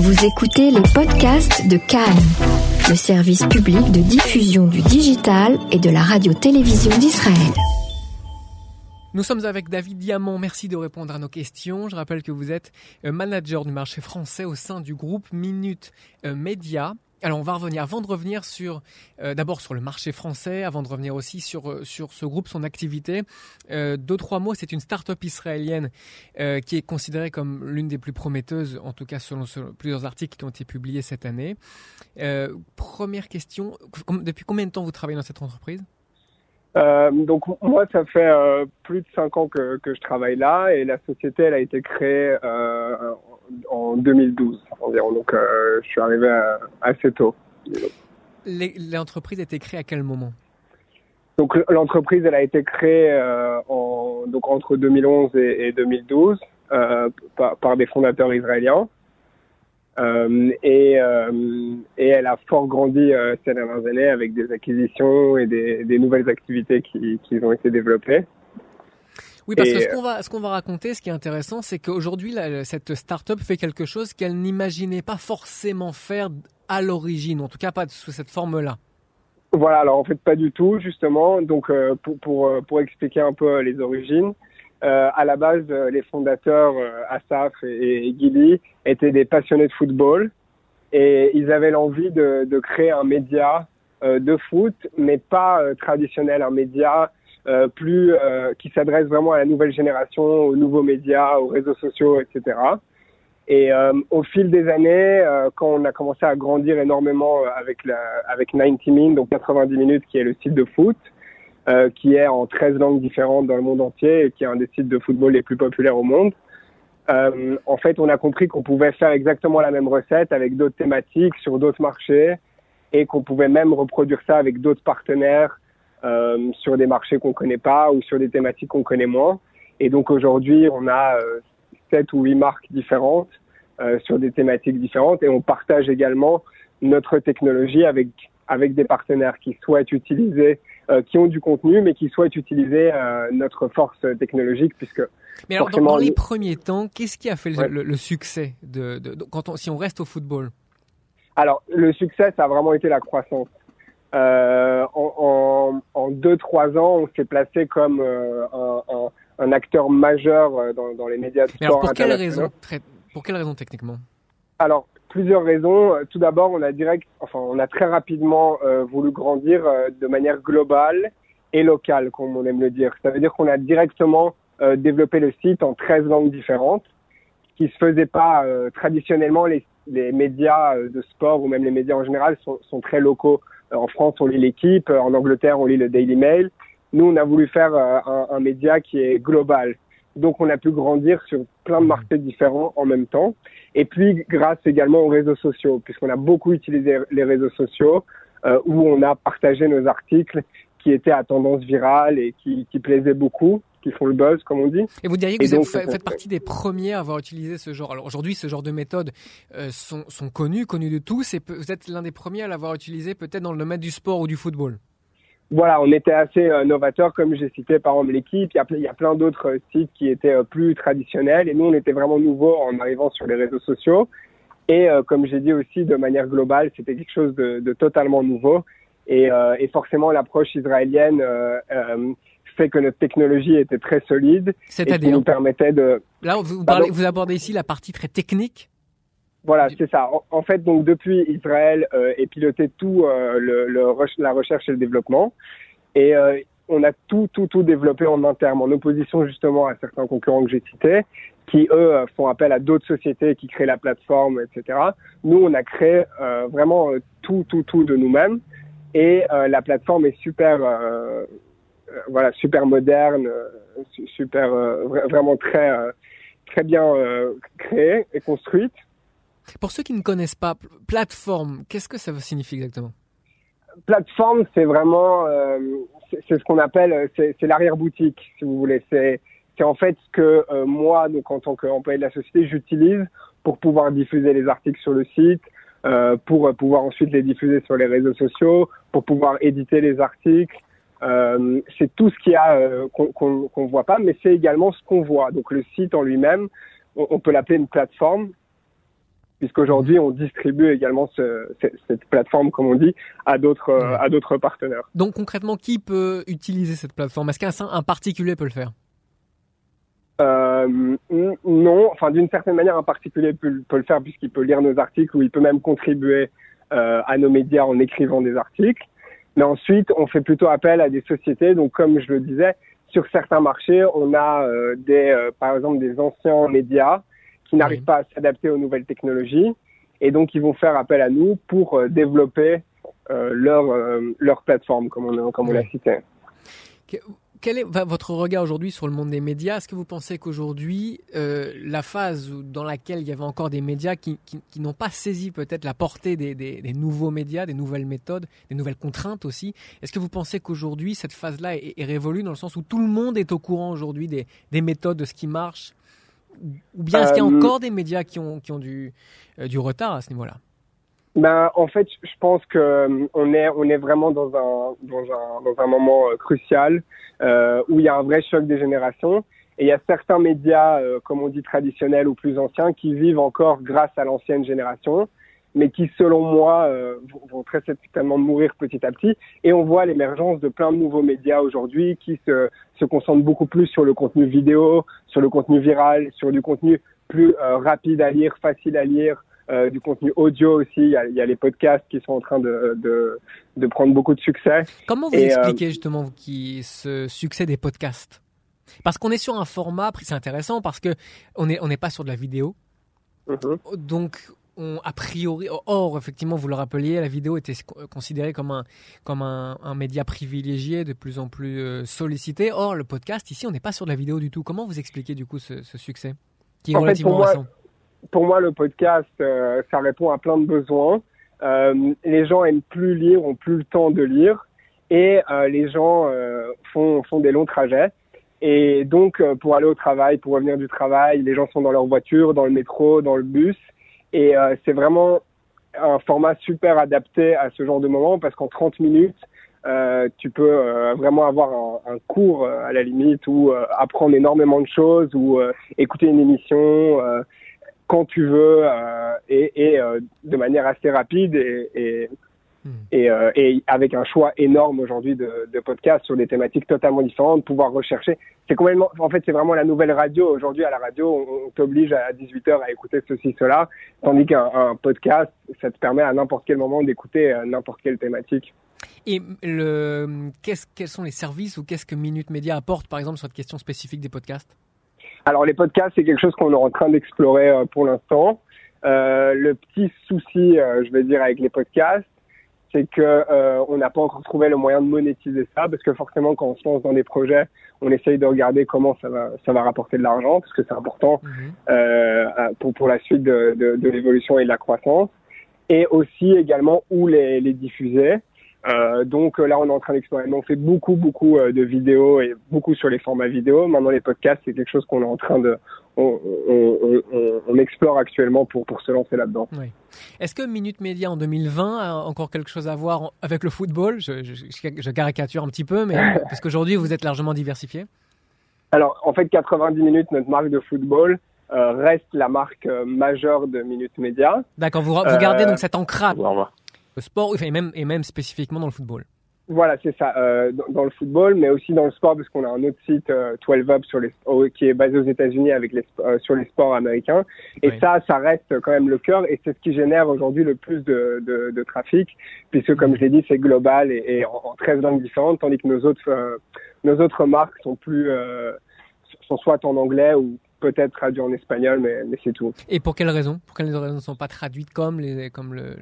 Vous écoutez les podcasts de Cannes, le service public de diffusion du digital et de la radio-télévision d'Israël. Nous sommes avec David Diamant. Merci de répondre à nos questions. Je rappelle que vous êtes euh, manager du marché français au sein du groupe Minute euh, Média. Alors on va revenir, avant de revenir sur euh, d'abord sur le marché français, avant de revenir aussi sur euh, sur ce groupe, son activité. Euh, deux trois mots, c'est une start-up israélienne qui est considérée comme l'une des plus prometteuses, en tout cas selon, plusieurs articles qui ont été publiés cette année. Première question, depuis combien de temps vous travaillez dans cette entreprise? Euh, donc moi, ça fait euh, plus de cinq ans que, que, je travaille là et la société, elle a été créée euh, en 2012 environ. Donc je suis arrivé assez tôt. L'entreprise a été créée à quel moment? Donc l'entreprise, elle a été créée en, donc entre 2011 et, et 2012 par, par, des fondateurs israéliens. Euh, et, euh, et, elle a fort grandi euh, ces dernières années avec des acquisitions et des, des nouvelles activités qui, qui, ont été développées. Oui, parce et que ce qu'on va, ce qu'on va raconter, ce qui est intéressant, c'est qu'aujourd'hui, cette start-up fait quelque chose qu'elle n'imaginait pas forcément faire à l'origine, en tout cas pas sous cette forme-là. Voilà, alors en fait pas du tout, justement. Donc pour, pour, pour expliquer un peu les origines, euh, à la base, euh, les fondateurs, euh, Asaf et, et Gili, étaient des passionnés de football et ils avaient l'envie de, de, créer un média euh, de foot, mais pas euh, traditionnel, un média euh, plus qui s'adresse vraiment à la nouvelle génération, aux nouveaux médias, aux réseaux sociaux, etc. Et au fil des années, quand on a commencé à grandir énormément avec la, avec 90 Min, donc 90 minutes, qui est le site de foot, euh, qui est en 13 langues différentes dans le monde entier et qui est un des sites de football les plus populaires au monde. Euh, en fait, on a compris qu'on pouvait faire exactement la même recette avec d'autres thématiques sur d'autres marchés et qu'on pouvait même reproduire ça avec d'autres partenaires euh, sur des marchés qu'on connaît pas ou sur des thématiques qu'on connaît moins. Et donc aujourd'hui, on a sept ou huit marques différentes sur des thématiques différentes et on partage également notre technologie avec avec des partenaires qui souhaitent utiliser euh, qui ont du contenu, mais qui souhaitent utiliser euh, notre force technologique, puisque. Mais alors, dans, dans, les premiers temps, qu'est-ce qui a fait ouais. le, le, succès de, de, de, quand on, si on reste au football? Alors, le succès, ça a vraiment été la croissance. Euh, en, en, en, deux trois ans, on s'est placé comme un, un, un, acteur majeur dans, dans les médias de Mais alors, pour quelle raison Pour quelle raison techniquement? Alors, plusieurs raisons. Tout d'abord, on a direct, enfin, on a très rapidement euh, voulu grandir euh, de manière globale et locale, comme on aime le dire. Ça veut dire qu'on a directement euh, développé le site en 13 langues différentes, ce qui se faisait pas euh, traditionnellement. Les, les, médias euh, de sport ou même les médias en général sont, sont très locaux. en France, on lit l'équipe. En Angleterre, on lit le Daily Mail. Nous, on a voulu faire un, un média qui est global. Donc, on a pu grandir sur plein de marchés différents en même temps. Et puis, grâce également aux réseaux sociaux, puisqu'on a beaucoup utilisé les réseaux sociaux, euh, où on a partagé nos articles qui étaient à tendance virale et qui, qui plaisaient beaucoup qui font le buzz, comme on dit. Et vous diriez que vous donc, êtes, faites partie des premiers à avoir utilisé ce genre. Alors aujourd'hui, ce genre de méthodes euh, sont, sont connues, connues de tous, et vous êtes l'un des premiers à l'avoir utilisé peut-être dans le domaine du sport ou du football voilà, on était assez euh, novateurs, comme j'ai cité par exemple l'équipe. Il, il y a, plein d'autres euh, sites qui étaient euh, plus traditionnels et nous, on était vraiment nouveaux en arrivant sur les réseaux sociaux. Et euh, comme j'ai dit aussi, de manière globale, c'était quelque chose de, de, totalement nouveau. Et, euh, et forcément, l'approche israélienne euh, fait que notre technologie était très solide. C'est-à-dire nous permettait de. Là, vous, parlez, vous abordez ici la partie très technique voilà, c'est ça. En, en, fait, donc depuis Israël euh, est piloté tout euh, le, le, la recherche et le développement, et euh, on a tout, tout, tout développé en interne, en opposition justement à certains concurrents que j'ai cités, qui eux font appel à d'autres sociétés qui créent la plateforme, etc. Nous, on a créé euh, vraiment tout, tout, tout de nous-mêmes, et euh, la plateforme est super, euh, voilà, super moderne, super, vraiment très, très bien créée et construite. Pour ceux qui ne connaissent pas, plateforme, qu'est-ce que ça signifie exactement? Plateforme, c'est vraiment, euh, c'est ce qu'on appelle, c'est l'arrière-boutique, si vous voulez. C'est en fait ce que euh, moi, donc en tant qu'employé de la société, j'utilise pour pouvoir diffuser les articles sur le site, euh, pour pouvoir ensuite les diffuser sur les réseaux sociaux, pour pouvoir éditer les articles. Euh, c'est tout ce qu'il y a euh, qu'on qu voit pas, mais c'est également ce qu'on voit. Donc le site en lui-même, on peut l'appeler une plateforme puisqu'aujourd'hui on distribue également ce, cette, plateforme, comme on dit, à d'autres à d'autres partenaires. Donc concrètement, qui peut utiliser cette plateforme? Est-ce qu'un un particulier peut le faire? Euh, non, enfin d'une certaine manière, un particulier peut, peut le faire puisqu'il peut lire nos articles ou il peut même contribuer euh, à nos médias en écrivant des articles. Mais ensuite, on fait plutôt appel à des sociétés. Donc, comme je le disais, sur certains marchés, on a euh, des, euh, par exemple, des anciens médias qui n'arrivent pas à s'adapter aux nouvelles technologies, et donc ils vont faire appel à nous pour euh, développer leur leur plateforme, comme on comme on l'a cité. Quel est votre regard aujourd'hui sur le monde des médias? Est-ce que vous pensez qu'aujourd'hui, euh, la phase dans laquelle il y avait encore des médias qui, qui, qui n'ont pas saisi peut-être la portée des, des, des, nouveaux médias, des nouvelles méthodes, des nouvelles contraintes aussi, est-ce que vous pensez qu'aujourd'hui, cette phase-là est, est, révolue dans le sens où tout le monde est au courant aujourd'hui des, des méthodes, de ce qui marche Ou bien est-ce qu'il y a euh, encore des médias qui ont, qui ont du, euh, du retard à ce niveau-là? Ben, en fait, je pense que euh, on est on est vraiment dans un dans un dans un moment crucial euh, où il y a un vrai choc des générations. Et il y a certains médias, euh, comme on dit traditionnels ou plus anciens, qui vivent encore grâce à l'ancienne génération, mais qui, selon moi, vont très certainement mourir petit à petit. Et on voit l'émergence de plein de nouveaux médias aujourd'hui qui se se concentrent beaucoup plus sur le contenu vidéo, sur le contenu viral, sur du contenu plus rapide à lire, facile à lire, euh, du contenu audio aussi. Il y, a, il y, a, les podcasts qui sont en train de, de, de prendre beaucoup de succès. Comment vous euh, expliquez justement qui, ce succès des podcasts? Parce qu'on est sur un format, c'est intéressant parce que on n'est on n'est pas sur de la vidéo. Mm-hmm. Donc, a priori, or, effectivement, vous le rappeliez, la vidéo était considérée comme un, comme un, un média privilégié, de plus en plus euh, sollicité. Or, le podcast, ici, on n'est pas sur de la vidéo du tout. Comment vous expliquez, du coup, ce, ce succès qui est en relativement fait, récent? pour moi, le podcast, euh, ça répond à plein de besoins. Euh, les gens aiment plus lire, ont plus le temps de lire, et euh, les gens font, font des longs trajets. Et donc, pour aller au travail, pour revenir du travail, les gens sont dans leur voiture, dans le métro, dans le bus, et c'est vraiment un format super adapté à ce genre de moment parce qu'en 30 minutes, euh, tu peux euh, vraiment avoir un, un, cours à la limite ou apprendre énormément de choses ou écouter une émission quand tu veux euh, et, et euh, de manière assez rapide et, et, hmm. et, euh, et avec un choix énorme aujourd'hui de, de, podcasts sur des thématiques totalement différentes, pouvoir rechercher. C'est complètement, en fait, c'est vraiment la nouvelle radio. Aujourd'hui, à la radio, on, t'oblige à 18 heures à écouter ceci, cela, tandis qu'un podcast, ça te permet à n'importe quel moment d'écouter n'importe quelle thématique. Et le, quels sont les services ou qu'est-ce que Minute Média apporte, par exemple, sur cette question spécifique des podcasts? Alors les podcasts, c'est quelque chose qu'on est en train d'explorer euh, pour l'instant. Euh, le petit souci, euh, je vais dire, avec les podcasts, c'est que euh, on n'a pas encore trouvé le moyen de monétiser ça, parce que forcément, quand on se lance dans des projets, on essaye de regarder comment ça va, ça va rapporter de l'argent, parce que c'est important mhm. euh, pour pour la suite de, de, de l'évolution et de la croissance, et aussi également où les, les diffuser. Euh, donc là, on est en train d'explorer. On fait beaucoup, beaucoup euh, de vidéos et beaucoup sur les formats vidéo. Maintenant, les podcasts, c'est quelque chose qu'on est en train de, on, on, on, on, explore actuellement pour pour se lancer là-dedans. Oui. Est-ce que Minute Média en 2020 a encore quelque chose à voir avec le football? Je, je, je, caricature un petit peu, mais parce qu'aujourd'hui, vous êtes largement diversifié. Alors, en fait, 90 minutes, notre marque de football. Euh, reste la marque euh, majeure de Minute Média. D'accord, vous, vous gardez donc cet ancrage sport et même, et même spécifiquement dans le football. Voilà, c'est ça, euh, dans, dans, le football, mais aussi dans le sport, parce qu'on a un autre site, euh, 12 Up, sur les, qui est basé aux États-Unis avec les, euh, sur les sports américains. Et oui. ça, ça reste quand même le cœur, et c'est ce qui génère aujourd'hui le plus de, de, de, trafic, puisque comme je l'ai dit, c'est global et, et en, en, 13 langues différentes, tandis que nos autres, euh, nos autres marques sont plus, sont soit en anglais ou peut-être traduit en espagnol, mais, mais c'est tout. Et pour quelles raisons Pour quelles raisons ne sont pas traduites comme, les, comme le,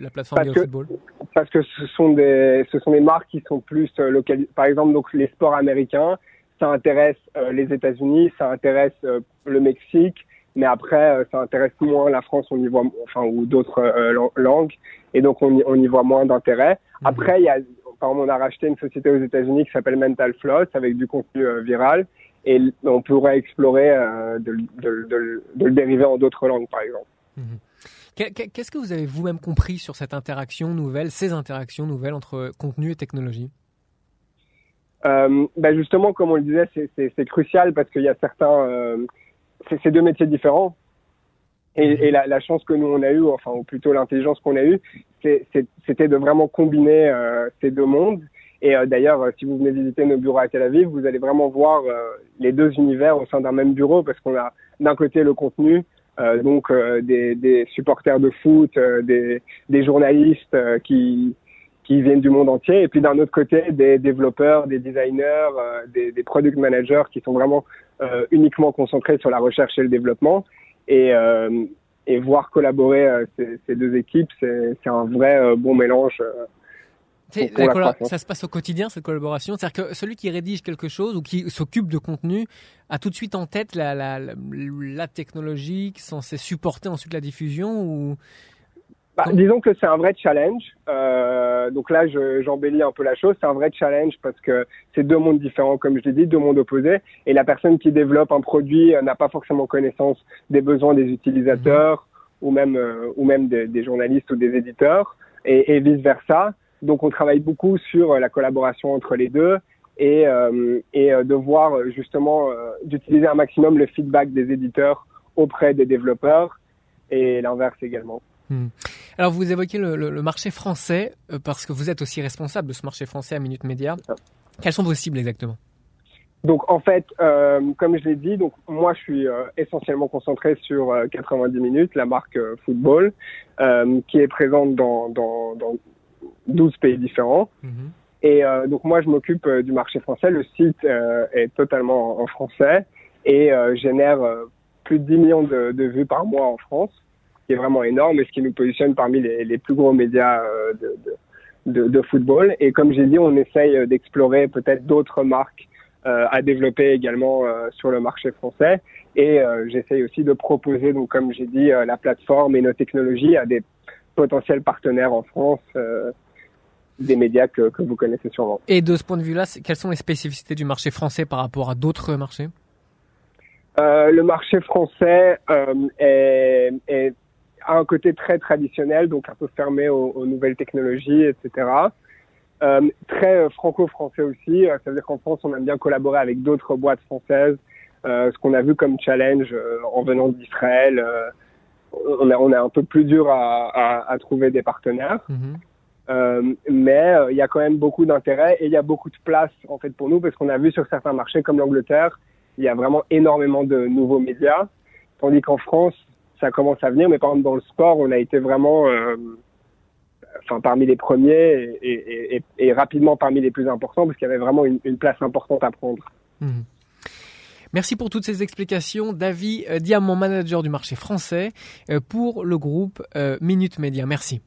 la plateforme de football? Parce que ce sont, des, ce sont des marques qui sont plus euh, localisées. Par exemple, donc, les sports américains, ça intéresse euh, les États-Unis, ça intéresse euh, le Mexique, mais après, euh, ça intéresse moins la France, on y voit, enfin, ou d'autres langues, et donc on y, on y voit moins d'intérêt. Mmh. Après, il y a, par exemple, on a racheté une société aux États-Unis qui s'appelle Mental Floss avec du contenu viral et on pourrait explorer euh, de, de, de, de, le dériver en d'autres langues, par exemple. Mmh. Qu'est-ce que vous avez vous-même compris sur cette interaction nouvelle, ces interactions nouvelles entre contenu et technologie? Euh, ben Justement, comme on le disait, c'est crucial parce qu'il y a certains... Euh, c'est deux métiers différents. Et, la, la, chance que nous on a eue, enfin ou plutôt l'intelligence qu'on a eue, c'était de vraiment combiner euh, ces deux mondes. Et euh, d'ailleurs, si vous venez visiter nos bureaux à Tel Aviv, vous allez vraiment voir les deux univers au sein d'un même bureau, parce qu'on a d'un côté le contenu, donc des, supporters de foot, des, journalistes qui viennent du monde entier, et puis d'un autre côté des développeurs, des designers, des, product managers qui sont vraiment uniquement concentrés sur la recherche et le développement et, euh, voir collaborer euh, ces, deux équipes, c'est un vrai euh, bon mélange. Ça se passe au quotidien cette collaboration, c'est-à-dire que celui qui rédige quelque chose ou qui s'occupe de contenu a tout de suite en tête la, la, la, la technologie censée supporter ensuite la diffusion ou bah, disons que c'est un vrai challenge. Euh, donc là, j'embellis un peu la chose. C'est un vrai challenge parce que c'est deux mondes différents, comme je l'ai dit, deux mondes opposés. Et la personne qui développe un produit euh, n'a pas forcément connaissance des besoins des utilisateurs ou même euh, ou même des, des, journalistes ou des éditeurs et, et, vice versa. Donc on travaille beaucoup sur la collaboration entre les deux et euh, et de voir justement d'utiliser un maximum le feedback des éditeurs auprès des développeurs et l'inverse également. Hmm. Alors vous évoquez le, marché français euh, parce que vous êtes aussi responsable de ce marché français à Minute Média. Quelles sont vos cibles exactement? Donc en fait, euh, comme je l'ai dit, donc moi je suis euh, essentiellement concentré sur 90 minutes, la marque football, qui est présente dans, dans, dans 12 pays différents. Mhm. Et donc moi je m'occupe du marché français. Le site est totalement en, français et génère plus de 10 millions de, de vues par mois en France qui est vraiment énorme et ce qui nous positionne parmi les, les plus gros médias euh, de, de, de, football. Et comme j'ai dit, on essaye d'explorer peut-être d'autres marques euh, à développer également euh, sur le marché français. Et euh, j'essaye aussi de proposer, donc comme j'ai dit, la plateforme et nos technologies à des potentiels partenaires en France des médias que, que, vous connaissez sûrement. Et de ce point de vue-là, quelles sont les spécificités du marché français par rapport à d'autres marchés? Euh, Le marché français euh, est, est, a un côté très traditionnel, donc un peu fermé aux, nouvelles technologies, etc. Euh, très franco-français aussi, ça veut dire qu'en France, on aime bien collaborer avec d'autres boîtes françaises. Ce qu'on a vu comme challenge en venant d'Israël, on, est, on un peu plus dur à, à, à trouver des partenaires. Mm-hmm. mais il y a quand même beaucoup d'intérêt et il y a beaucoup de place en fait pour nous parce qu'on a vu sur certains marchés comme l'Angleterre, il y a vraiment énormément de nouveaux médias, tandis qu'en France, ça commence à venir, mais par exemple dans le sport, on a été vraiment, euh, parmi les premiers et, rapidement parmi les plus importants parce qu'il y avait vraiment une, place importante à prendre. Mhm. Merci pour toutes ces explications, David euh, Diamant, manager du marché français euh, pour le groupe Minute Média. Merci.